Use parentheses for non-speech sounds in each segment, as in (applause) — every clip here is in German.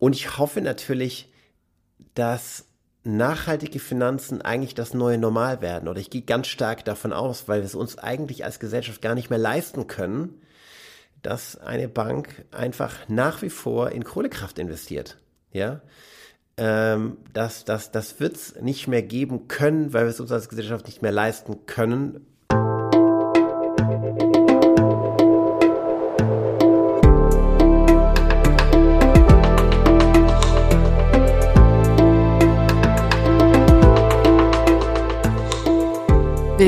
Und ich hoffe natürlich, dass nachhaltige Finanzen eigentlich das neue Normal werden. Oder ich gehe ganz stark davon aus, weil wir es uns eigentlich als Gesellschaft gar nicht mehr leisten können, dass eine Bank einfach nach wie vor in Kohlekraft investiert. Ja, ähm, das, das, das wird es nicht mehr geben können, weil wir es uns als Gesellschaft nicht mehr leisten können.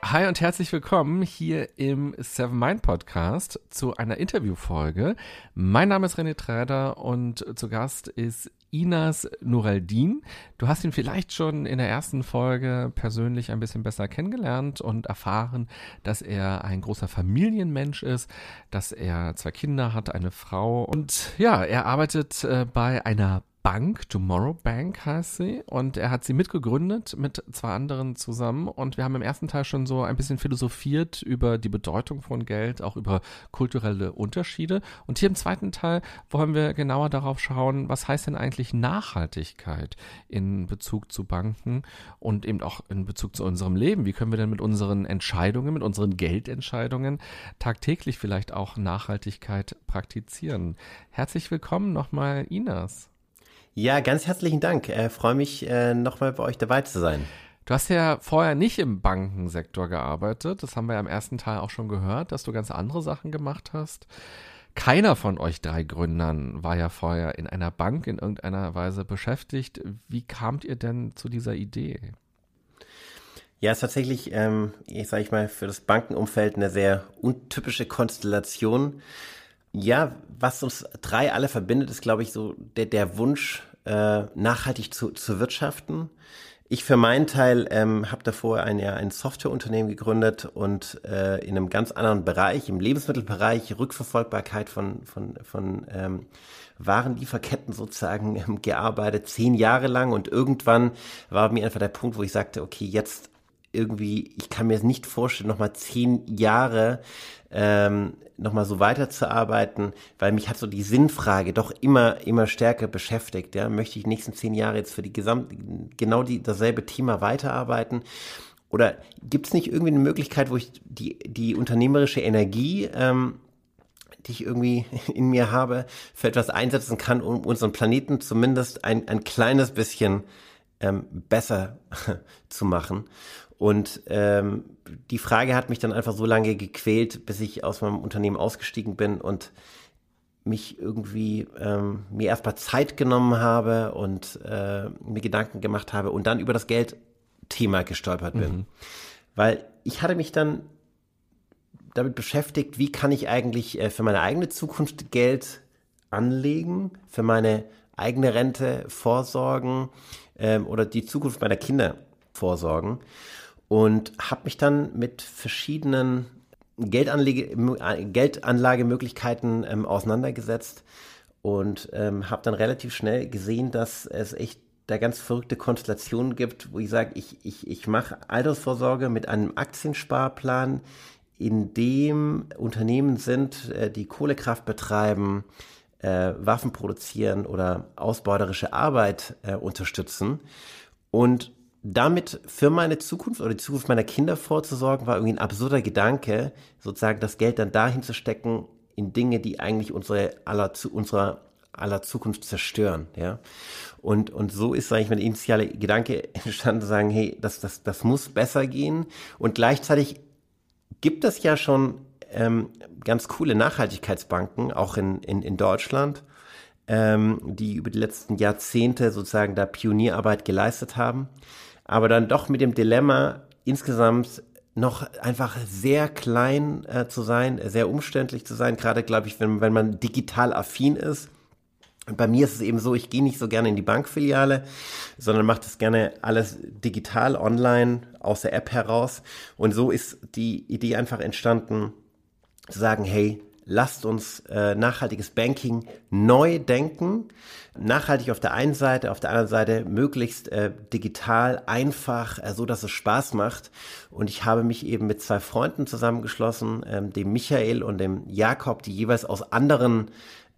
Hi und herzlich willkommen hier im Seven Mind Podcast zu einer Interviewfolge. Mein Name ist René Träder und zu Gast ist Inas Nureldin. Du hast ihn vielleicht schon in der ersten Folge persönlich ein bisschen besser kennengelernt und erfahren, dass er ein großer Familienmensch ist, dass er zwei Kinder hat, eine Frau und ja, er arbeitet äh, bei einer Bank, Tomorrow Bank heißt sie, und er hat sie mitgegründet mit zwei anderen zusammen. Und wir haben im ersten Teil schon so ein bisschen philosophiert über die Bedeutung von Geld, auch über kulturelle Unterschiede. Und hier im zweiten Teil wollen wir genauer darauf schauen, was heißt denn eigentlich Nachhaltigkeit in Bezug zu Banken und eben auch in Bezug zu unserem Leben? Wie können wir denn mit unseren Entscheidungen, mit unseren Geldentscheidungen tagtäglich vielleicht auch Nachhaltigkeit praktizieren? Herzlich willkommen nochmal, Inas. Ja, ganz herzlichen Dank. Äh, Freue mich, äh, nochmal bei euch dabei zu sein. Du hast ja vorher nicht im Bankensektor gearbeitet. Das haben wir ja im ersten Teil auch schon gehört, dass du ganz andere Sachen gemacht hast. Keiner von euch drei Gründern war ja vorher in einer Bank in irgendeiner Weise beschäftigt. Wie kamt ihr denn zu dieser Idee? Ja, ist tatsächlich, ähm, ich sage ich mal, für das Bankenumfeld eine sehr untypische Konstellation. Ja, was uns drei alle verbindet, ist, glaube ich, so der, der Wunsch, äh, nachhaltig zu, zu wirtschaften. Ich für meinen Teil ähm, habe davor ein, ja, ein Softwareunternehmen gegründet und äh, in einem ganz anderen Bereich, im Lebensmittelbereich, Rückverfolgbarkeit von, von, von ähm, Warenlieferketten sozusagen ähm, gearbeitet, zehn Jahre lang und irgendwann war mir einfach der Punkt, wo ich sagte, okay, jetzt irgendwie, ich kann mir nicht vorstellen, nochmal zehn Jahre ähm, nochmal so weiterzuarbeiten, weil mich hat so die Sinnfrage doch immer, immer stärker beschäftigt. Ja? Möchte ich die nächsten zehn Jahre jetzt für die gesamt, genau die, dasselbe Thema weiterarbeiten? Oder gibt es nicht irgendwie eine Möglichkeit, wo ich die, die unternehmerische Energie, ähm, die ich irgendwie (laughs) in mir habe, für etwas einsetzen kann, um unseren Planeten zumindest ein, ein kleines bisschen ähm, besser (laughs) zu machen? Und ähm, die Frage hat mich dann einfach so lange gequält, bis ich aus meinem Unternehmen ausgestiegen bin und mich irgendwie ähm, mir erstmal Zeit genommen habe und äh, mir Gedanken gemacht habe und dann über das Geldthema gestolpert bin. Mhm. Weil ich hatte mich dann damit beschäftigt, wie kann ich eigentlich äh, für meine eigene Zukunft Geld anlegen, für meine eigene Rente vorsorgen ähm, oder die Zukunft meiner Kinder vorsorgen und habe mich dann mit verschiedenen Geldanlage, Geldanlagemöglichkeiten ähm, auseinandergesetzt und ähm, habe dann relativ schnell gesehen, dass es echt da ganz verrückte Konstellationen gibt, wo ich sage, ich, ich, ich mache Altersvorsorge mit einem Aktiensparplan, in dem Unternehmen sind, äh, die Kohlekraft betreiben, äh, Waffen produzieren oder ausbeuterische Arbeit äh, unterstützen. Und damit für meine Zukunft oder die Zukunft meiner Kinder vorzusorgen, war irgendwie ein absurder Gedanke, sozusagen das Geld dann dahin zu stecken in Dinge, die eigentlich unsere aller, unserer aller Zukunft zerstören, ja. Und, und so ist eigentlich mein initialer Gedanke (laughs) entstanden, zu sagen, hey, das, das, das muss besser gehen. Und gleichzeitig gibt es ja schon ähm, ganz coole Nachhaltigkeitsbanken, auch in, in, in Deutschland, ähm, die über die letzten Jahrzehnte sozusagen da Pionierarbeit geleistet haben aber dann doch mit dem Dilemma insgesamt noch einfach sehr klein äh, zu sein, sehr umständlich zu sein, gerade glaube ich, wenn, wenn man digital affin ist. Bei mir ist es eben so, ich gehe nicht so gerne in die Bankfiliale, sondern mache das gerne alles digital, online, aus der App heraus. Und so ist die Idee einfach entstanden, zu sagen, hey, lasst uns äh, nachhaltiges Banking neu denken. Nachhaltig auf der einen Seite, auf der anderen Seite möglichst äh, digital, einfach, äh, so dass es Spaß macht. Und ich habe mich eben mit zwei Freunden zusammengeschlossen, ähm, dem Michael und dem Jakob, die jeweils aus anderen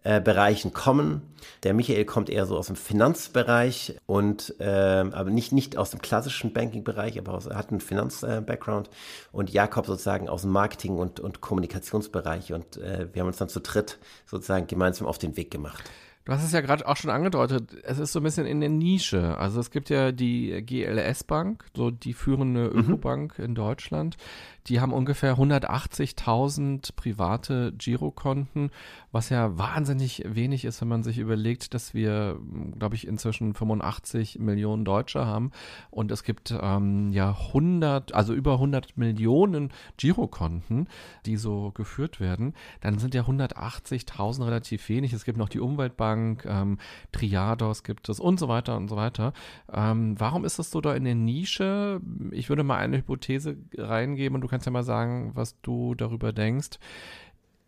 äh, Bereichen kommen. Der Michael kommt eher so aus dem Finanzbereich und äh, aber nicht nicht aus dem klassischen Banking-Bereich, aber aus, hat einen Finanz-Background äh, und Jakob sozusagen aus dem Marketing und und Kommunikationsbereich und äh, wir haben uns dann zu dritt sozusagen gemeinsam auf den Weg gemacht. Du hast es ja gerade auch schon angedeutet, es ist so ein bisschen in der Nische. Also es gibt ja die GLS Bank, so die führende mhm. Ökobank in Deutschland. Die haben ungefähr 180.000 private Girokonten, was ja wahnsinnig wenig ist, wenn man sich überlegt, dass wir, glaube ich, inzwischen 85 Millionen Deutsche haben und es gibt ähm, ja 100, also über 100 Millionen Girokonten, die so geführt werden. Dann sind ja 180.000 relativ wenig. Es gibt noch die Umweltbank, ähm, Triados gibt es und so weiter und so weiter. Ähm, warum ist das so da in der Nische? Ich würde mal eine Hypothese reingeben und du kannst ja mal sagen, was du darüber denkst.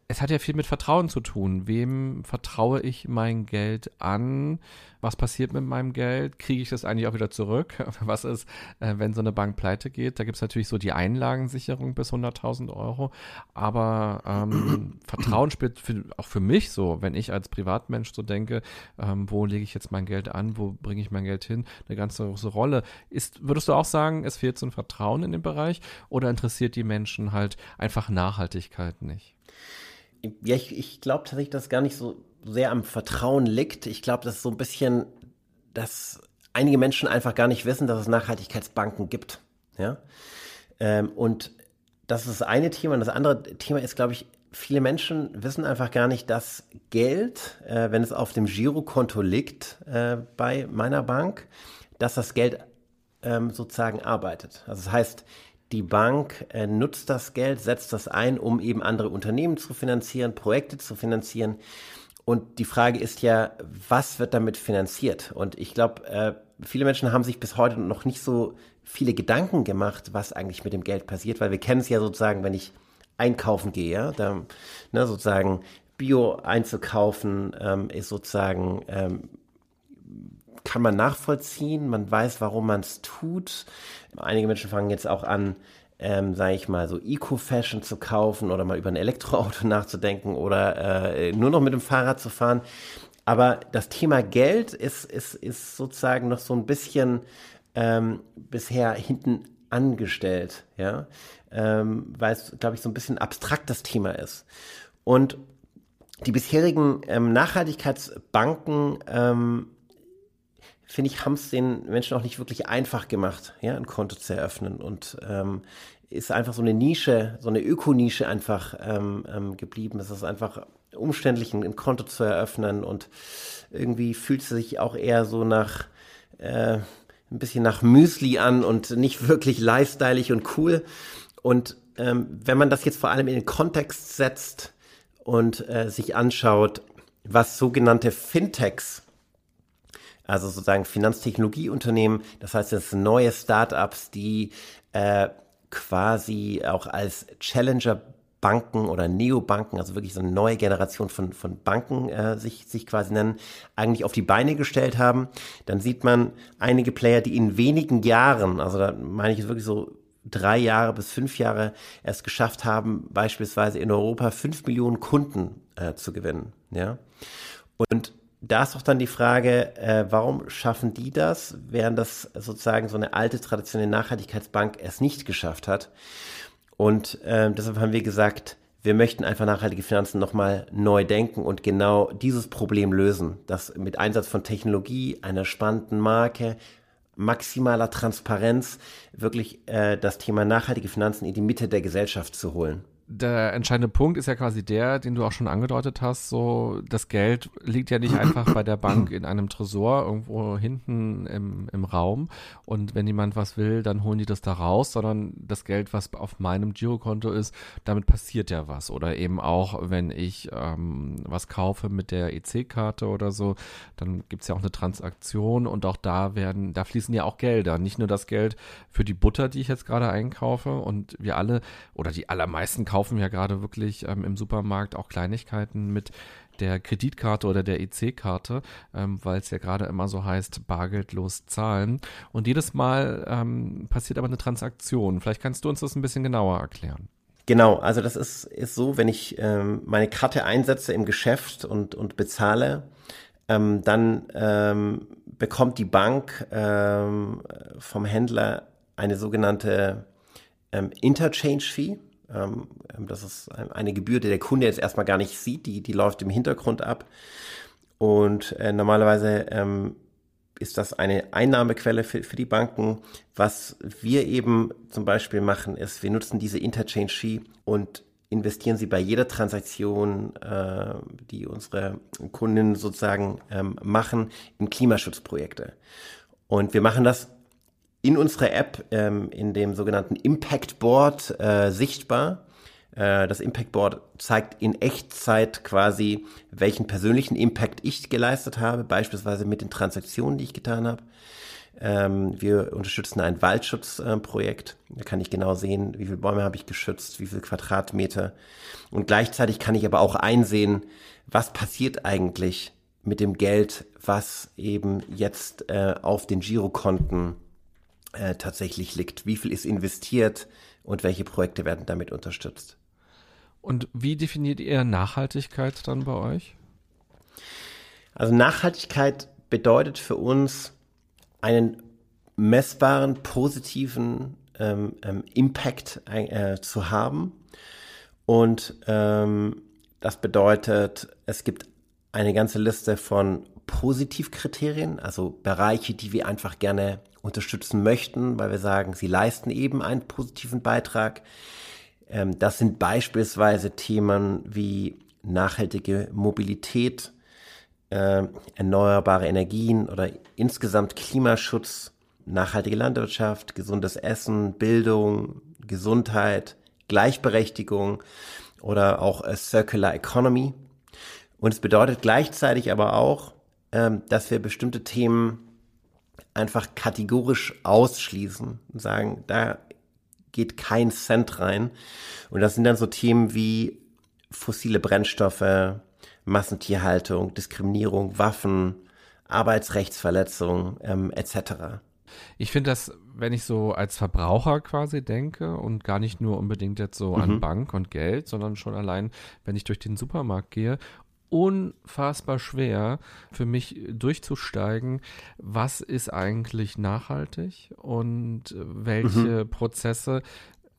Es hat ja viel mit Vertrauen zu tun. Wem vertraue ich mein Geld an? Was passiert mit meinem Geld? Kriege ich das eigentlich auch wieder zurück? (laughs) Was ist, äh, wenn so eine Bank pleite geht? Da gibt es natürlich so die Einlagensicherung bis 100.000 Euro. Aber ähm, (clears throat) Vertrauen spielt für, auch für mich so, wenn ich als Privatmensch so denke, ähm, wo lege ich jetzt mein Geld an? Wo bringe ich mein Geld hin? Eine ganz große Rolle. Ist, würdest du auch sagen, es fehlt so ein Vertrauen in dem Bereich? Oder interessiert die Menschen halt einfach Nachhaltigkeit nicht? Ja, ich, ich glaube tatsächlich, dass es gar nicht so sehr am Vertrauen liegt. Ich glaube, das ist so ein bisschen, dass einige Menschen einfach gar nicht wissen, dass es Nachhaltigkeitsbanken gibt. Ja. Ähm, und das ist das eine Thema. Und das andere Thema ist, glaube ich, viele Menschen wissen einfach gar nicht, dass Geld, äh, wenn es auf dem Girokonto liegt äh, bei meiner Bank, dass das Geld ähm, sozusagen arbeitet. Also das heißt, die Bank äh, nutzt das Geld, setzt das ein, um eben andere Unternehmen zu finanzieren, Projekte zu finanzieren. Und die Frage ist ja, was wird damit finanziert? Und ich glaube, äh, viele Menschen haben sich bis heute noch nicht so viele Gedanken gemacht, was eigentlich mit dem Geld passiert, weil wir kennen es ja sozusagen, wenn ich einkaufen gehe, ja, da, ne, sozusagen Bio einzukaufen, ähm, ist sozusagen ähm, kann man nachvollziehen, man weiß, warum man es tut. Einige Menschen fangen jetzt auch an, ähm, sage ich mal, so Eco-Fashion zu kaufen oder mal über ein Elektroauto (laughs) nachzudenken oder äh, nur noch mit dem Fahrrad zu fahren. Aber das Thema Geld ist, ist, ist sozusagen noch so ein bisschen ähm, bisher hinten angestellt, ja, ähm, weil es, glaube ich, so ein bisschen abstrakt das Thema ist. Und die bisherigen ähm, Nachhaltigkeitsbanken ähm, finde ich, haben es den Menschen auch nicht wirklich einfach gemacht, ja, ein Konto zu eröffnen und ähm, ist einfach so eine Nische, so eine Ökonische einfach ähm, ähm, geblieben. Es ist einfach umständlich, ein, ein, Konto zu eröffnen und irgendwie fühlt es sich auch eher so nach äh, ein bisschen nach Müsli an und nicht wirklich lifestyleig und cool. Und ähm, wenn man das jetzt vor allem in den Kontext setzt und äh, sich anschaut, was sogenannte Fintechs also sozusagen Finanztechnologieunternehmen. Das heißt, es sind neue Startups, die äh, quasi auch als Challenger Banken oder Neobanken, also wirklich so eine neue Generation von, von Banken äh, sich, sich quasi nennen, eigentlich auf die Beine gestellt haben, dann sieht man einige Player, die in wenigen Jahren, also da meine ich jetzt wirklich so drei Jahre bis fünf Jahre erst geschafft haben, beispielsweise in Europa fünf Millionen Kunden äh, zu gewinnen. Ja. Und da ist doch dann die Frage, äh, warum schaffen die das, während das sozusagen so eine alte traditionelle Nachhaltigkeitsbank es nicht geschafft hat. Und äh, deshalb haben wir gesagt, wir möchten einfach nachhaltige Finanzen nochmal neu denken und genau dieses Problem lösen. Das mit Einsatz von Technologie, einer spannenden Marke, maximaler Transparenz wirklich äh, das Thema nachhaltige Finanzen in die Mitte der Gesellschaft zu holen der entscheidende Punkt ist ja quasi der, den du auch schon angedeutet hast, so das Geld liegt ja nicht einfach bei der Bank in einem Tresor irgendwo hinten im, im Raum. Und wenn jemand was will, dann holen die das da raus, sondern das Geld, was auf meinem Girokonto ist, damit passiert ja was. Oder eben auch, wenn ich ähm, was kaufe mit der EC-Karte oder so, dann gibt's ja auch eine Transaktion und auch da werden, da fließen ja auch Gelder, nicht nur das Geld für die Butter, die ich jetzt gerade einkaufe und wir alle oder die allermeisten kaufen kaufen ja gerade wirklich ähm, im Supermarkt auch Kleinigkeiten mit der Kreditkarte oder der EC-Karte, ähm, weil es ja gerade immer so heißt, bargeldlos zahlen. Und jedes Mal ähm, passiert aber eine Transaktion. Vielleicht kannst du uns das ein bisschen genauer erklären. Genau, also das ist, ist so, wenn ich ähm, meine Karte einsetze im Geschäft und, und bezahle, ähm, dann ähm, bekommt die Bank ähm, vom Händler eine sogenannte ähm, Interchange-Fee. Ähm, ähm, das ist eine Gebühr, die der Kunde jetzt erstmal gar nicht sieht, die, die läuft im Hintergrund ab. Und äh, normalerweise ähm, ist das eine Einnahmequelle für, für die Banken. Was wir eben zum Beispiel machen, ist, wir nutzen diese Interchange-Fee und investieren sie bei jeder Transaktion, äh, die unsere Kunden sozusagen ähm, machen, in Klimaschutzprojekte. Und wir machen das in unserer App, ähm, in dem sogenannten Impact Board äh, sichtbar. Äh, das Impact Board zeigt in Echtzeit quasi, welchen persönlichen Impact ich geleistet habe, beispielsweise mit den Transaktionen, die ich getan habe. Ähm, wir unterstützen ein Waldschutzprojekt. Da kann ich genau sehen, wie viele Bäume habe ich geschützt, wie viele Quadratmeter. Und gleichzeitig kann ich aber auch einsehen, was passiert eigentlich mit dem Geld, was eben jetzt äh, auf den Girokonten äh, tatsächlich liegt. Wie viel ist investiert und welche Projekte werden damit unterstützt? Und wie definiert ihr Nachhaltigkeit dann bei euch? Also Nachhaltigkeit bedeutet für uns einen messbaren, positiven ähm, ähm, Impact äh, zu haben. Und ähm, das bedeutet, es gibt eine ganze Liste von Positivkriterien, also Bereiche, die wir einfach gerne unterstützen möchten, weil wir sagen, sie leisten eben einen positiven Beitrag. Ähm, das sind beispielsweise Themen wie nachhaltige Mobilität, äh, erneuerbare Energien oder insgesamt Klimaschutz, nachhaltige Landwirtschaft, gesundes Essen, Bildung, Gesundheit, Gleichberechtigung oder auch Circular Economy. Und es bedeutet gleichzeitig aber auch, ähm, dass wir bestimmte Themen einfach kategorisch ausschließen und sagen, da geht kein Cent rein. Und das sind dann so Themen wie fossile Brennstoffe, Massentierhaltung, Diskriminierung, Waffen, Arbeitsrechtsverletzungen ähm, etc. Ich finde das, wenn ich so als Verbraucher quasi denke und gar nicht nur unbedingt jetzt so an mhm. Bank und Geld, sondern schon allein, wenn ich durch den Supermarkt gehe unfassbar schwer für mich durchzusteigen, was ist eigentlich nachhaltig und welche mhm. Prozesse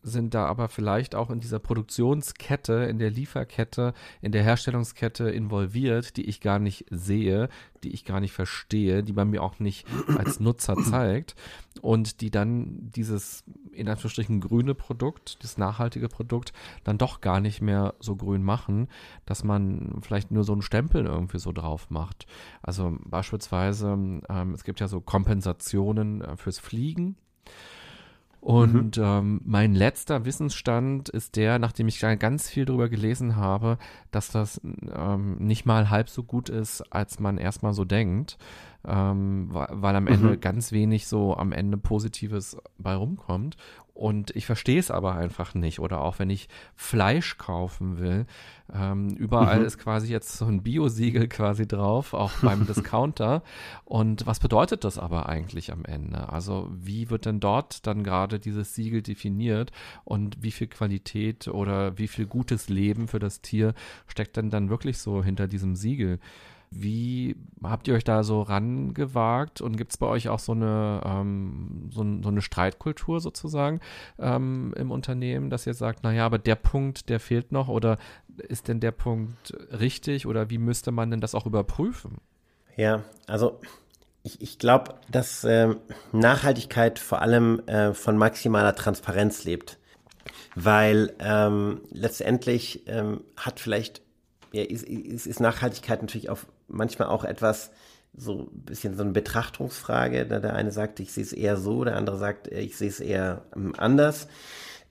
sind da aber vielleicht auch in dieser Produktionskette, in der Lieferkette, in der Herstellungskette involviert, die ich gar nicht sehe, die ich gar nicht verstehe, die man mir auch nicht (clears throat) als Nutzer zeigt und die dann dieses in Anführungsstrichen grüne Produkt, das nachhaltige Produkt, dann doch gar nicht mehr so grün machen, dass man vielleicht nur so einen Stempel irgendwie so drauf macht. Also beispielsweise, ähm, es gibt ja so Kompensationen äh, fürs Fliegen. Und mhm. ähm, mein letzter Wissensstand ist der, nachdem ich ganz viel darüber gelesen habe, dass das ähm, nicht mal halb so gut ist, als man erstmal so denkt ähm, weil am Ende mhm. ganz wenig so am Ende Positives bei rumkommt. Und ich verstehe es aber einfach nicht. Oder auch wenn ich Fleisch kaufen will, ähm, überall mhm. ist quasi jetzt so ein Bio-Siegel quasi drauf, auch beim (laughs) Discounter. Und was bedeutet das aber eigentlich am Ende? Also wie wird denn dort dann gerade dieses Siegel definiert und wie viel Qualität oder wie viel gutes Leben für das Tier steckt denn dann wirklich so hinter diesem Siegel? Wie habt ihr euch da so rangewagt und gibt es bei euch auch so eine, ähm, so, so, eine Streitkultur sozusagen ähm, im Unternehmen, dass ihr sagt, naja, aber der Punkt, der fehlt noch oder ist denn der Punkt richtig oder wie müsste man denn das auch überprüfen? Ja, also ich, ich glaube, dass äh, Nachhaltigkeit vor allem äh, von maximaler Transparenz lebt, weil ähm, letztendlich ähm, hat vielleicht ja, ist, ist, ist Nachhaltigkeit natürlich auf manchmal auch etwas, so ein bisschen so eine Betrachtungsfrage. Da der eine sagt, ich sehe es eher so, der andere sagt, ich sehe es eher ähm, anders.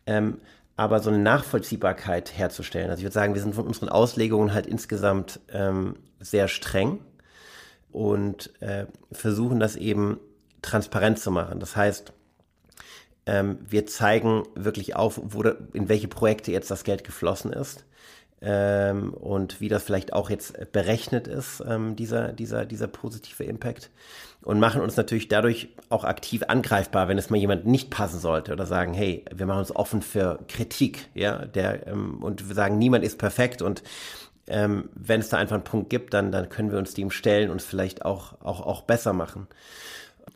Ähm, aber so eine Nachvollziehbarkeit herzustellen. Also ich würde sagen, wir sind von unseren Auslegungen halt insgesamt ähm, sehr streng und äh, versuchen das eben transparent zu machen. Das heißt, ähm, wir zeigen wirklich auf, wo, in welche Projekte jetzt das Geld geflossen ist ähm, und wie das vielleicht auch jetzt berechnet ist, ähm, dieser, dieser, dieser positive Impact. Und machen uns natürlich dadurch auch aktiv angreifbar, wenn es mal jemand nicht passen sollte oder sagen, hey, wir machen uns offen für Kritik, ja, der, ähm, und wir sagen, niemand ist perfekt und ähm, wenn es da einfach einen Punkt gibt, dann, dann können wir uns dem stellen und vielleicht auch, auch, auch besser machen.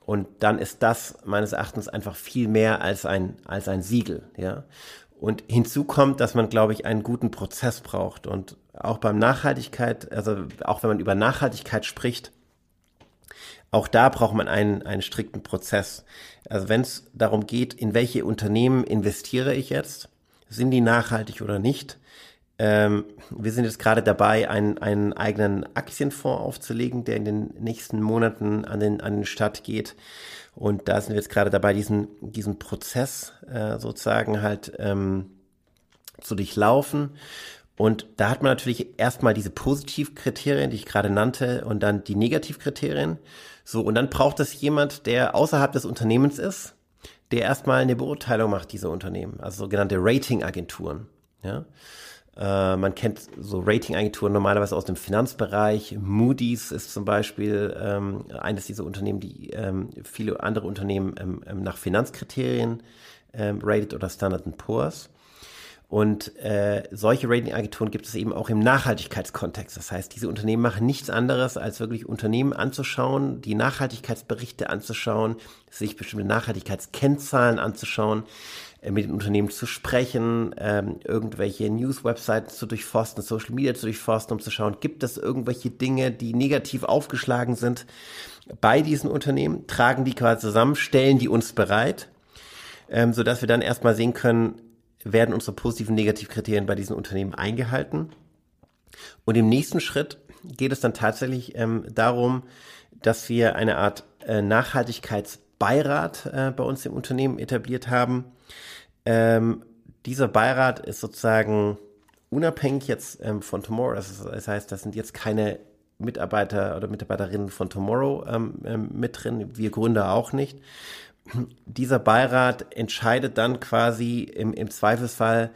Und dann ist das meines Erachtens einfach viel mehr als ein, als ein Siegel, ja. Und hinzu kommt, dass man, glaube ich, einen guten Prozess braucht. Und auch beim Nachhaltigkeit, also auch wenn man über Nachhaltigkeit spricht, auch da braucht man einen, einen strikten Prozess. Also wenn es darum geht, in welche Unternehmen investiere ich jetzt, sind die nachhaltig oder nicht? Ähm, wir sind jetzt gerade dabei, einen, einen eigenen Aktienfonds aufzulegen, der in den nächsten Monaten an den, an den Start geht. Und da sind wir jetzt gerade dabei, diesen, diesen Prozess äh, sozusagen halt ähm, zu durchlaufen. Und da hat man natürlich erstmal diese Positivkriterien, die ich gerade nannte, und dann die Negativkriterien. So, und dann braucht es jemand, der außerhalb des Unternehmens ist, der erstmal eine Beurteilung macht dieser Unternehmen, also sogenannte Ratingagenturen. Ja. Äh, man kennt so Ratingagenturen normalerweise aus dem Finanzbereich. Moody's ist zum Beispiel ähm, eines dieser Unternehmen, die ähm, viele andere Unternehmen ähm, ähm nach Finanzkriterien ähm, rated oder Standard Poor's. Und äh, solche Ratingagenturen gibt es eben auch im Nachhaltigkeitskontext. Das heißt, diese Unternehmen machen nichts anderes, als wirklich Unternehmen anzuschauen, die Nachhaltigkeitsberichte anzuschauen, sich bestimmte Nachhaltigkeitskennzahlen anzuschauen, äh, mit den Unternehmen zu sprechen, ähm, irgendwelche News-Websites zu durchforsten, Social Media zu durchforsten, um zu schauen, gibt es irgendwelche Dinge, die negativ aufgeschlagen sind bei diesen Unternehmen, tragen die quasi zusammen, stellen die uns bereit, ähm, sodass wir dann erstmal sehen können, werden unsere positiven Negativkriterien bei diesen Unternehmen eingehalten. Und im nächsten Schritt geht es dann tatsächlich ähm, darum, dass wir eine Art äh, Nachhaltigkeitsbeirat äh, bei uns im Unternehmen etabliert haben, ähm, dieser Beirat ist sozusagen unabhängig jetzt ähm, von Tomorrow. Das, ist, das, heißt, das sind jetzt keine Mitarbeiter oder Mitarbeiterinnen von Tomorrow ähm, ähm, mit drin, wir Gründer auch nicht. Dieser Beirat entscheidet dann quasi im, im Zweifelsfall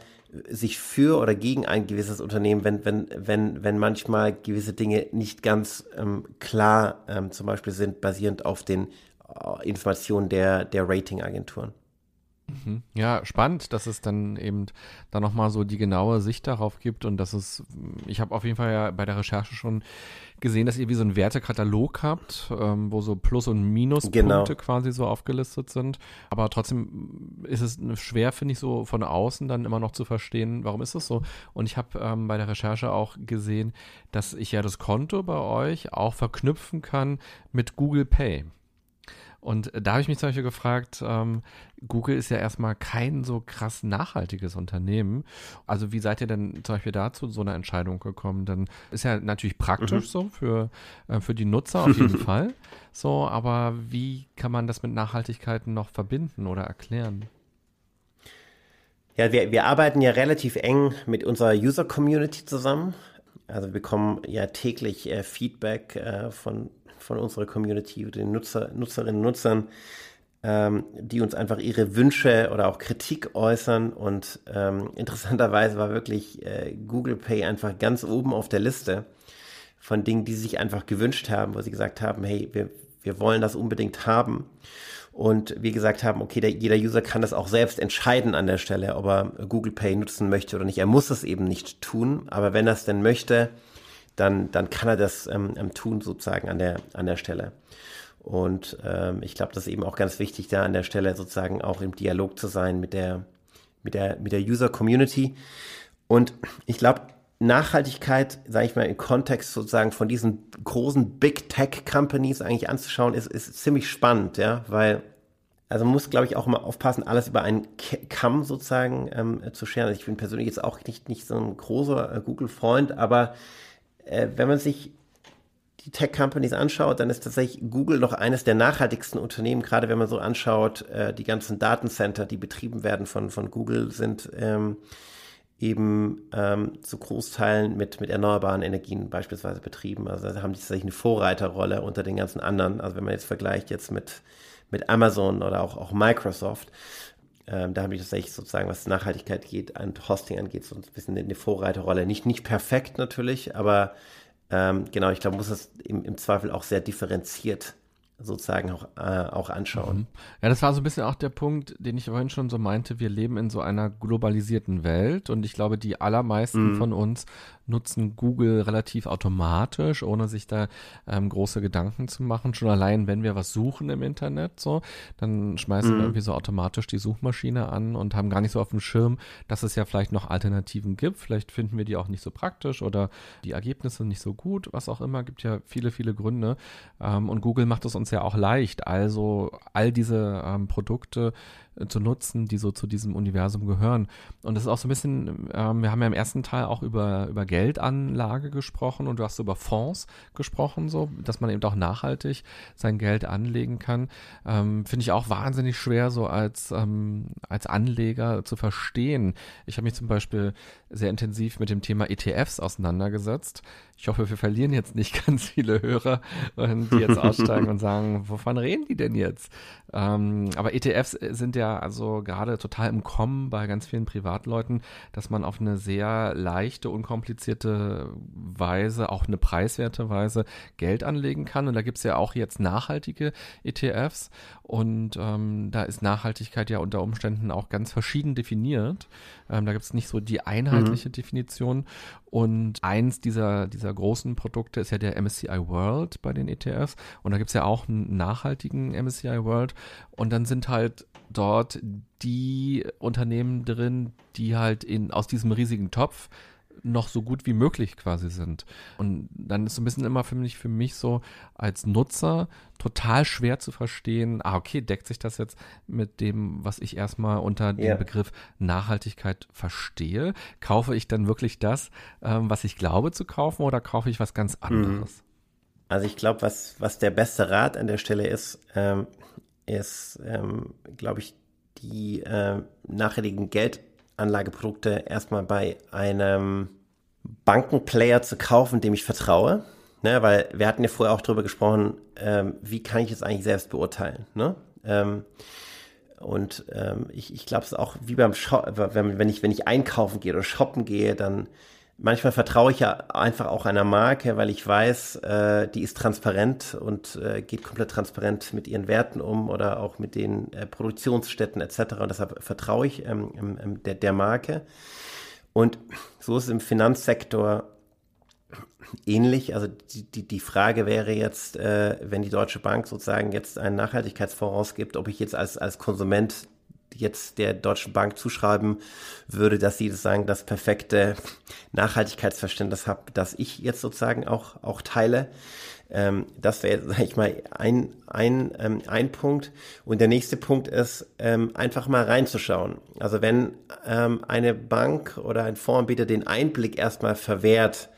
sich für oder gegen ein gewisses Unternehmen, wenn, wenn, wenn, wenn manchmal gewisse Dinge nicht ganz ähm, klar ähm, zum Beispiel sind, basierend auf den äh, Informationen der, der Ratingagenturen. Mhm. Ja, spannend, dass es dann eben da nochmal so die genaue Sicht darauf gibt und dass es, ich habe auf jeden Fall ja bei der Recherche schon gesehen, dass ihr wie so einen Wertekatalog habt, ähm, wo so Plus- und Minuspunkte genau. quasi so aufgelistet sind. Aber trotzdem ist es schwer, finde ich, so von außen dann immer noch zu verstehen, warum ist das so. Und ich habe ähm, bei der Recherche auch gesehen, dass ich ja das Konto bei euch auch verknüpfen kann mit Google Pay. Und da habe ich mich zum Beispiel gefragt, ähm, Google ist ja erstmal kein so krass nachhaltiges Unternehmen. Also wie seid ihr denn zum Beispiel dazu so eine Entscheidung gekommen? Dann ist ja natürlich praktisch mhm. so für, äh, für die Nutzer auf jeden (laughs) Fall. So, aber wie kann man das mit Nachhaltigkeit noch verbinden oder erklären? Ja, wir, wir arbeiten ja relativ eng mit unserer User-Community zusammen. Also wir bekommen ja täglich äh, Feedback äh, von von unserer Community, den Nutzer, Nutzerinnen und Nutzern, ähm, die uns einfach ihre Wünsche oder auch Kritik äußern. Und ähm, (laughs) interessanterweise war wirklich äh, Google Pay einfach ganz oben auf der Liste von Dingen, die sie sich einfach gewünscht haben, wo sie gesagt haben, hey, wir, wir wollen das unbedingt haben. Und wir gesagt haben, okay, der, jeder User kann das auch selbst entscheiden an der Stelle, ob er Google Pay nutzen möchte oder nicht. Er muss es eben nicht tun, aber wenn er es denn möchte, dann, dann kann er das ähm, ähm, tun sozusagen an der, an der Stelle. Und ähm, ich glaube, das ist eben auch ganz wichtig, da an der Stelle sozusagen auch im Dialog zu sein mit der, mit der, mit der User-Community. Und ich glaube, Nachhaltigkeit, sage ich mal, im Kontext sozusagen von diesen großen Big Tech Companies eigentlich anzuschauen, ist, ist ziemlich spannend, ja, weil also man muss, glaube ich, auch immer aufpassen, alles über einen Kamm sozusagen ähm, zu scheren. Also ich bin persönlich jetzt auch nicht, nicht so ein großer äh, Google-Freund, aber äh, wenn man sich die Tech-Companies anschaut, dann ist tatsächlich Google noch eines der nachhaltigsten Unternehmen, gerade wenn man so anschaut, äh, die ganzen Datencenter, die betrieben werden von, von Google, sind ähm, eben ähm, zu Großteilen mit, mit erneuerbaren Energien beispielsweise betrieben. Also da haben die tatsächlich eine Vorreiterrolle unter den ganzen anderen. Also wenn man jetzt vergleicht jetzt mit, mit Amazon oder auch, auch Microsoft. Ähm, da habe ich tatsächlich sozusagen, was Nachhaltigkeit geht und Hosting angeht, so ein bisschen eine Vorreiterrolle. Nicht, nicht perfekt natürlich, aber ähm, genau, ich glaube, muss das im, im Zweifel auch sehr differenziert sozusagen auch, äh, auch anschauen. Mhm. Ja, das war so ein bisschen auch der Punkt, den ich vorhin schon so meinte. Wir leben in so einer globalisierten Welt und ich glaube, die allermeisten mhm. von uns nutzen Google relativ automatisch, ohne sich da ähm, große Gedanken zu machen. Schon allein, wenn wir was suchen im Internet, so, dann schmeißen mhm. wir irgendwie so automatisch die Suchmaschine an und haben gar nicht so auf dem Schirm, dass es ja vielleicht noch Alternativen gibt. Vielleicht finden wir die auch nicht so praktisch oder die Ergebnisse nicht so gut, was auch immer. Gibt ja viele, viele Gründe. Ähm, und Google macht es uns ja auch leicht. Also all diese ähm, Produkte zu nutzen, die so zu diesem Universum gehören. Und das ist auch so ein bisschen, ähm, wir haben ja im ersten Teil auch über, über Geldanlage gesprochen und du hast über Fonds gesprochen, so, dass man eben auch nachhaltig sein Geld anlegen kann. Ähm, Finde ich auch wahnsinnig schwer, so als, ähm, als Anleger zu verstehen. Ich habe mich zum Beispiel sehr intensiv mit dem Thema ETFs auseinandergesetzt. Ich hoffe, wir verlieren jetzt nicht (laughs) ganz viele Hörer, die jetzt aussteigen und (laughs) sagen, wovon reden die denn jetzt? Ähm, aber ETFs sind ja also gerade total im Kommen bei ganz vielen Privatleuten, dass man auf eine sehr leichte, unkomplizierte Weise, auch eine preiswerte Weise Geld anlegen kann. Und da gibt's ja auch jetzt nachhaltige ETFs. Und ähm, da ist Nachhaltigkeit ja unter Umständen auch ganz verschieden definiert. Ähm, da gibt's nicht so die einheitliche mhm. Definition. Und eins dieser, dieser großen Produkte ist ja der MSCI World bei den ETFs. Und da gibt's ja auch einen nachhaltigen MSCI World. Und dann sind halt dort die Unternehmen drin, die halt in, aus diesem riesigen Topf noch so gut wie möglich quasi sind. Und dann ist so ein bisschen immer für mich, für mich so als Nutzer total schwer zu verstehen, ah, okay, deckt sich das jetzt mit dem, was ich erstmal unter dem. Begriff Nachhaltigkeit verstehe? Kaufe ich dann wirklich das, ähm, was ich glaube zu kaufen oder kaufe ich was ganz mhm. anderes? Also ich glaube, was, was der beste Rat an der Stelle ist, ähm, ist, ähm, glaube ich, die äh, nachhaltigen Geld Anlageprodukte erstmal bei einem Bankenplayer zu kaufen, dem ich vertraue. Ne, weil wir hatten ja vorher auch darüber gesprochen, ähm, wie kann ich es eigentlich selbst beurteilen. Ne? Ähm, und ähm, ich, ich glaube es auch wie beim Shop, wenn, wenn ich wenn ich einkaufen gehe oder shoppen gehe, dann manchmal vertraue ich ja einfach auch einer Marke, weil ich weiß, äh, die ist transparent und äh, geht komplett transparent mit ihren Werten um oder auch mit den äh, Produktionsstätten etc. Und deshalb vertraue ich ähm, ähm, der, der Marke. Und so ist es im Finanzsektor ähnlich. Also die, die, die Frage wäre jetzt, äh, wenn die Deutsche Bank sozusagen jetzt einen Nachhaltigkeitsfonds ausgibt, ob ich jetzt als, als Konsument jetzt der Deutschen Bank zuschreiben würde, dass sie sozusagen das perfekte Nachhaltigkeitsverständnis hat, das ich jetzt sozusagen auch, auch teile. Ähm, das wäre, sag ich mal, ein, ein, ähm, ein Punkt. Und der nächste Punkt ist, ähm, einfach mal reinzuschauen. Also wenn ähm, eine Bank oder ein Fondsanbieter den Einblick erstmal verwehrt,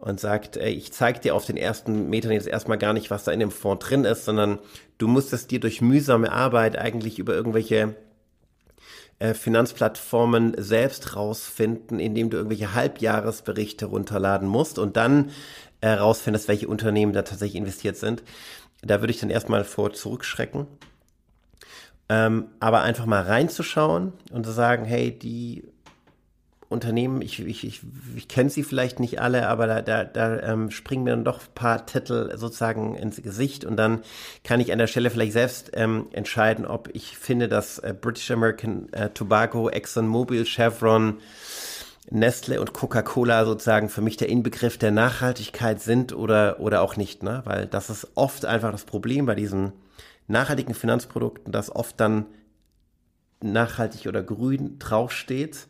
und sagt, ich zeig dir auf den ersten Metern jetzt erstmal gar nicht, was da in dem Fonds drin ist, sondern du musst es dir durch mühsame Arbeit eigentlich über irgendwelche Finanzplattformen selbst rausfinden, indem du irgendwelche Halbjahresberichte runterladen musst und dann herausfindest, welche Unternehmen da tatsächlich investiert sind. Da würde ich dann erstmal vor zurückschrecken. Ähm, aber einfach mal reinzuschauen und zu sagen, hey, die Unternehmen, ich, ich, ich, ich kenne sie vielleicht nicht alle, aber da, da, da ähm, springen mir dann doch ein paar Titel sozusagen ins Gesicht und dann kann ich an der Stelle vielleicht selbst ähm, entscheiden, ob ich finde, dass äh, British American äh, Tobacco, ExxonMobil, Chevron, Nestle und Coca-Cola sozusagen für mich der Inbegriff der Nachhaltigkeit sind oder, oder auch nicht, ne? Weil das ist oft einfach das Problem bei diesen nachhaltigen Finanzprodukten, dass oft dann nachhaltig oder grün draufsteht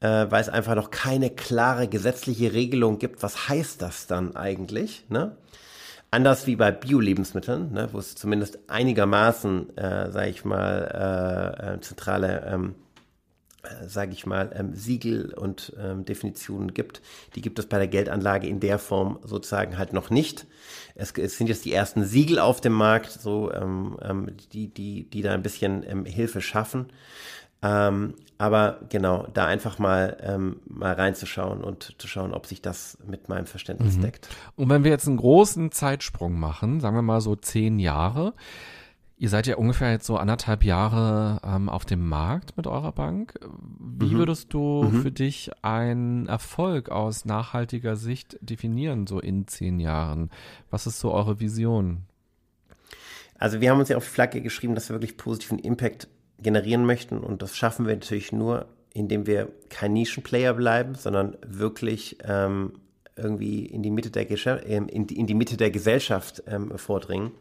äh, weil es einfach noch keine klare gesetzliche Regelung gibt. Was heißt das dann eigentlich? Ne? Anders wie bei Bio-Lebensmitteln, ne, wo es zumindest einigermaßen, äh, sage ich mal, äh, äh, zentrale, ähm, äh, sage ich mal, ähm, Siegel und ähm, Definitionen gibt. Die gibt es bei der Geldanlage in der Form sozusagen halt noch nicht. Es, es sind jetzt die ersten Siegel auf dem Markt, so ähm, ähm, die, die, die da ein bisschen ähm, Hilfe schaffen. Ähm, aber genau, da einfach mal, ähm, mal reinzuschauen und zu schauen, ob sich das mit meinem Verständnis mhm. deckt. Und wenn wir jetzt einen großen Zeitsprung machen, sagen wir mal so zehn Jahre, Ihr seid ja ungefähr jetzt so anderthalb Jahre ähm, auf dem Markt mit eurer Bank. Wie mhm. würdest du mhm. für dich einen Erfolg aus nachhaltiger Sicht definieren, so in zehn Jahren? Was ist so eure Vision? Also wir haben uns ja auf die Flagge geschrieben, dass wir wirklich positiven Impact generieren möchten und das schaffen wir natürlich nur, indem wir kein Nischenplayer bleiben, sondern wirklich ähm, irgendwie in die Mitte der, ähm, in die, in die Mitte der Gesellschaft ähm, vordringen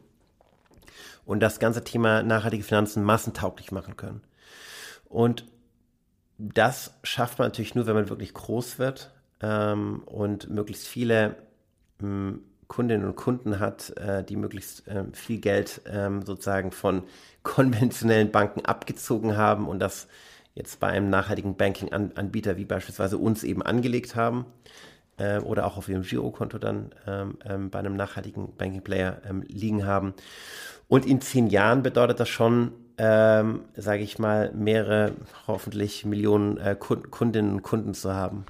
und das ganze Thema nachhaltige Finanzen massentauglich machen können. Und das schafft man natürlich nur, wenn man wirklich groß wird ähm, und möglichst viele ähm, Kundinnen und Kunden hat, äh, die möglichst ähm, viel Geld ähm, sozusagen von (laughs) konventionellen Banken abgezogen haben und das jetzt bei einem nachhaltigen Banking-Anbieter wie beispielsweise uns eben angelegt haben äh, oder auch auf ihrem Girokonto dann ähm, bei einem nachhaltigen Banking-Player liegen haben. Und in zehn Jahren bedeutet das schon, sage ich mal, mehrere, hoffentlich Millionen äh, Kundinnen und Kunden zu haben.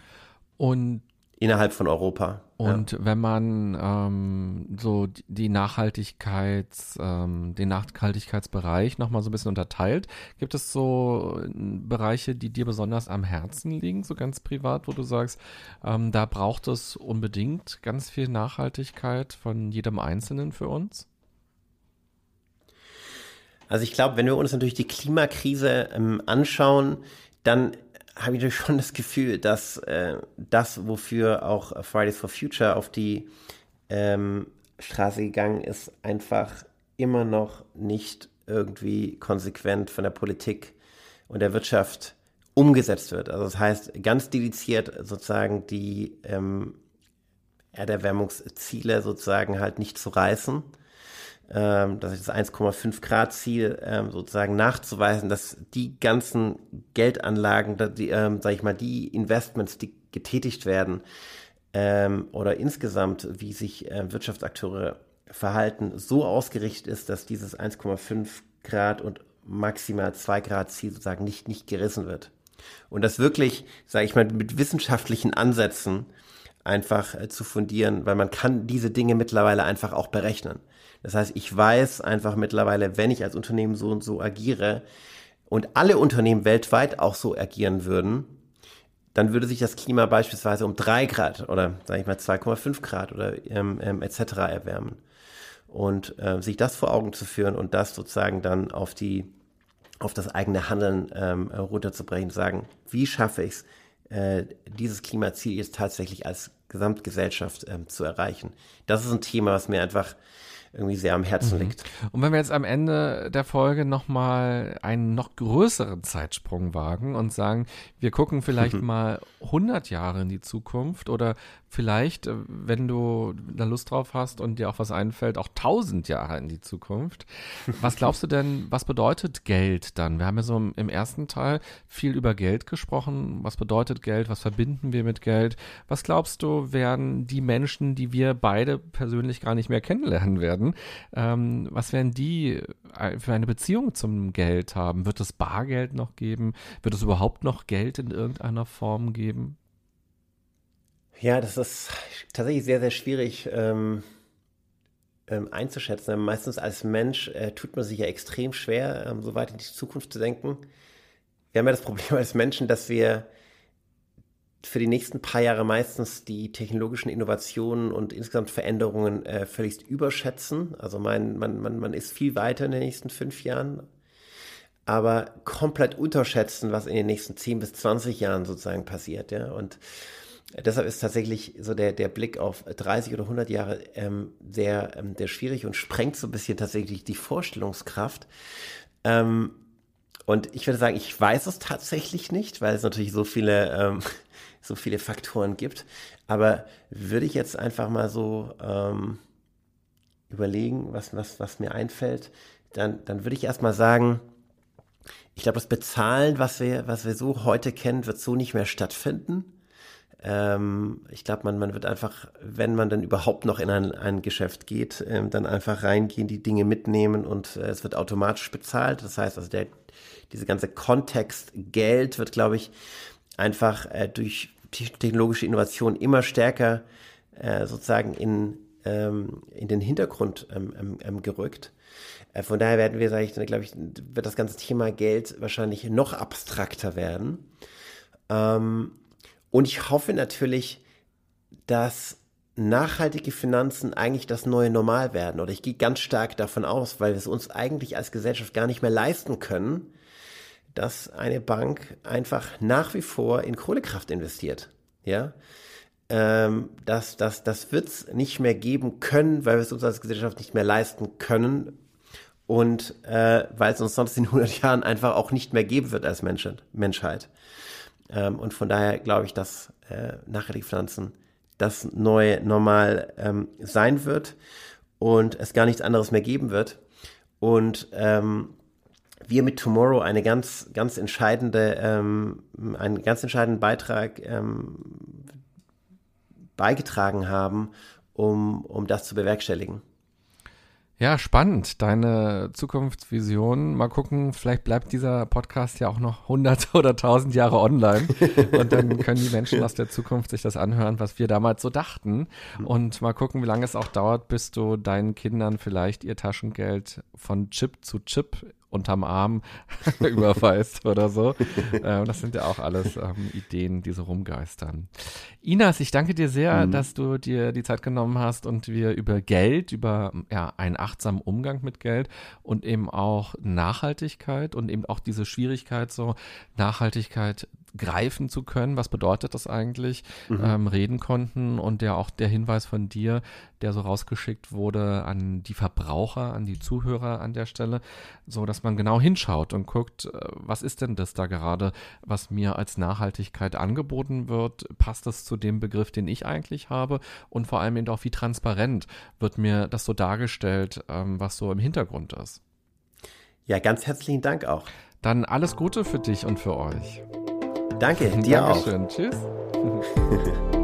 Und innerhalb von Europa. Und ja. wenn man ähm, so die Nachhaltigkeits, ähm, den Nachhaltigkeitsbereich nochmal so ein bisschen unterteilt, gibt es so äh, Bereiche, die dir besonders am Herzen liegen, so ganz privat, wo du sagst, ähm, da braucht es unbedingt ganz viel Nachhaltigkeit von jedem Einzelnen für uns? Also ich glaube, wenn wir uns natürlich die Klimakrise ähm, anschauen, dann habe ich (laughs) schon das Gefühl, dass äh, das, wofür auch Fridays for Future auf die ähm, Straße gegangen ist, einfach immer noch nicht irgendwie konsequent von der Politik und der Wirtschaft umgesetzt wird. Also das heißt, ganz dediziert sozusagen die ähm, Erderwärmungsziele sozusagen halt nicht zu reißen ähm, das das 1,5 Grad Ziel ähm, sozusagen nachzuweisen, dass die ganzen Geldanlagen, die, ähm, sag ich mal, die Investments, die getätigt werden ähm, oder insgesamt, wie sich äh, Wirtschaftsakteure verhalten, so ausgerichtet ist, dass dieses 1,5 Grad und maximal 2 Grad Ziel sozusagen nicht, nicht gerissen wird. Und das wirklich, sage ich mal, mit wissenschaftlichen Ansätzen einfach äh, zu fundieren, weil man kann diese Dinge mittlerweile einfach auch berechnen. Das heißt, ich weiß einfach mittlerweile, wenn ich als Unternehmen so und so agiere und alle Unternehmen weltweit auch so agieren würden, dann würde sich das Klima beispielsweise um drei Grad oder sage ich mal 2,5 Grad oder ähm, ähm, etc. erwärmen. Und äh, sich das vor Augen zu führen und das sozusagen dann auf die auf das eigene Handeln ähm, runterzubrechen, sagen, wie schaffe ich es, äh, dieses Klimaziel jetzt tatsächlich als Gesamtgesellschaft ähm, zu erreichen. Das ist ein Thema, was mir einfach irgendwie sehr am Herzen mhm. liegt. Und wenn wir jetzt am Ende der Folge nochmal einen noch größeren Zeitsprung wagen und sagen, wir gucken vielleicht (laughs) mal 100 Jahre in die Zukunft oder vielleicht, äh, wenn du da Lust drauf hast und dir auch was einfällt, auch 1000 Jahre in die Zukunft. Was (laughs) glaubst du denn, was bedeutet Geld dann? Wir haben ja so im ersten Teil viel über Geld gesprochen. Was bedeutet Geld? Was verbinden wir mit Geld? Was glaubst du, werden die Menschen, die wir beide persönlich gar nicht mehr kennenlernen werden, werden. Ähm, was werden die äh, für eine Beziehung zum Geld haben? Wird es Bargeld noch geben? Wird es überhaupt noch Geld in irgendeiner Form geben? Ja, das ist tatsächlich sehr, sehr schwierig ähm, ähm, einzuschätzen. Meistens als Mensch äh, tut man sich ja extrem schwer, ähm, so weit in die Zukunft zu denken. Wir haben ja das (laughs) Problem als Menschen, dass wir für die nächsten paar Jahre meistens die technologischen Innovationen und insgesamt Veränderungen äh, völlig überschätzen. Also mein, man, man, man ist viel weiter in den nächsten fünf Jahren, aber komplett unterschätzen, was in den nächsten zehn bis zwanzig Jahren sozusagen passiert. Ja? Und deshalb ist tatsächlich so der, der Blick auf 30 oder 100 Jahre ähm, sehr, ähm, sehr schwierig und sprengt so ein bisschen tatsächlich die Vorstellungskraft. Ähm, und ich würde sagen, ich weiß es tatsächlich nicht, weil es natürlich so viele ähm, so viele Faktoren gibt. Aber würde ich jetzt einfach mal so ähm, überlegen, was, was, was mir einfällt, dann, dann würde ich erstmal sagen, ich glaube, das Bezahlen, was wir, was wir so heute kennen, wird so nicht mehr stattfinden. Ähm, ich glaube, man, man wird einfach, wenn man dann überhaupt noch in ein, ein Geschäft geht, ähm, dann einfach reingehen, die Dinge mitnehmen und äh, es wird automatisch bezahlt. Das heißt, also der, diese ganze Kontext Geld wird, glaube ich, einfach äh, durch technologische Innovation immer stärker äh, sozusagen in, ähm, in den Hintergrund ähm, ähm, ähm gerückt. Äh, von daher werden wir, sage ich, glaube ich, wird das ganze Thema Geld wahrscheinlich noch abstrakter werden. Ähm, und ich hoffe natürlich, dass nachhaltige Finanzen eigentlich das neue Normal werden. Oder ich gehe ganz stark davon aus, weil wir es uns eigentlich als Gesellschaft gar nicht mehr leisten können, dass eine Bank einfach nach wie vor in Kohlekraft investiert. Ja, ähm, das, das, das wird es nicht mehr geben können, weil wir es uns als Gesellschaft nicht mehr leisten können und äh, weil es uns sonst in 100 (laughs) Jahren einfach auch nicht mehr geben wird als Menschheit. Menschheit. Ähm, und von daher glaube ich, dass äh, nachhaltige Pflanzen das neue Normal ähm, sein wird und es gar nichts anderes mehr geben wird. Und ähm, wir mit Tomorrow eine ganz, ganz entscheidende, ähm, einen ganz entscheidenden Beitrag ähm, beigetragen haben, um, um das zu bewerkstelligen. Ja, spannend, deine Zukunftsvision. Mal gucken, vielleicht bleibt dieser Podcast ja auch noch hundert (laughs) oder tausend Jahre online und dann können die Menschen aus der Zukunft sich das anhören, was wir damals so dachten und mal gucken, wie lange es auch dauert, bis du deinen Kindern vielleicht ihr Taschengeld von Chip zu Chip unterm Arm (laughs) überweist oder so. (laughs) Ähm, das sind ja auch alles ähm, Ideen, die so rumgeistern. Inas, ich danke dir sehr, mhm. dass du dir die Zeit genommen hast und wir über Geld, über ja, einen achtsamen Umgang mit Geld und eben auch Nachhaltigkeit und eben auch diese Schwierigkeit, so Nachhaltigkeit greifen zu können, was bedeutet das eigentlich, mhm. ähm, reden konnten und der auch der Hinweis von dir, der so rausgeschickt wurde an die Verbraucher, an die Zuhörer an der Stelle, so dass man genau hinschaut und guckt, äh, was ist denn das da gerade, was mir als Nachhaltigkeit angeboten wird, passt das zu dem Begriff, den ich eigentlich habe und vor allem eben auch, wie transparent wird mir das so dargestellt, ähm, was so im Hintergrund ist. Ja, ganz herzlichen Dank auch. Dann alles Gute für dich und für euch. Danke, (laughs) dir Dankeschön. auch. Tschüss. (laughs)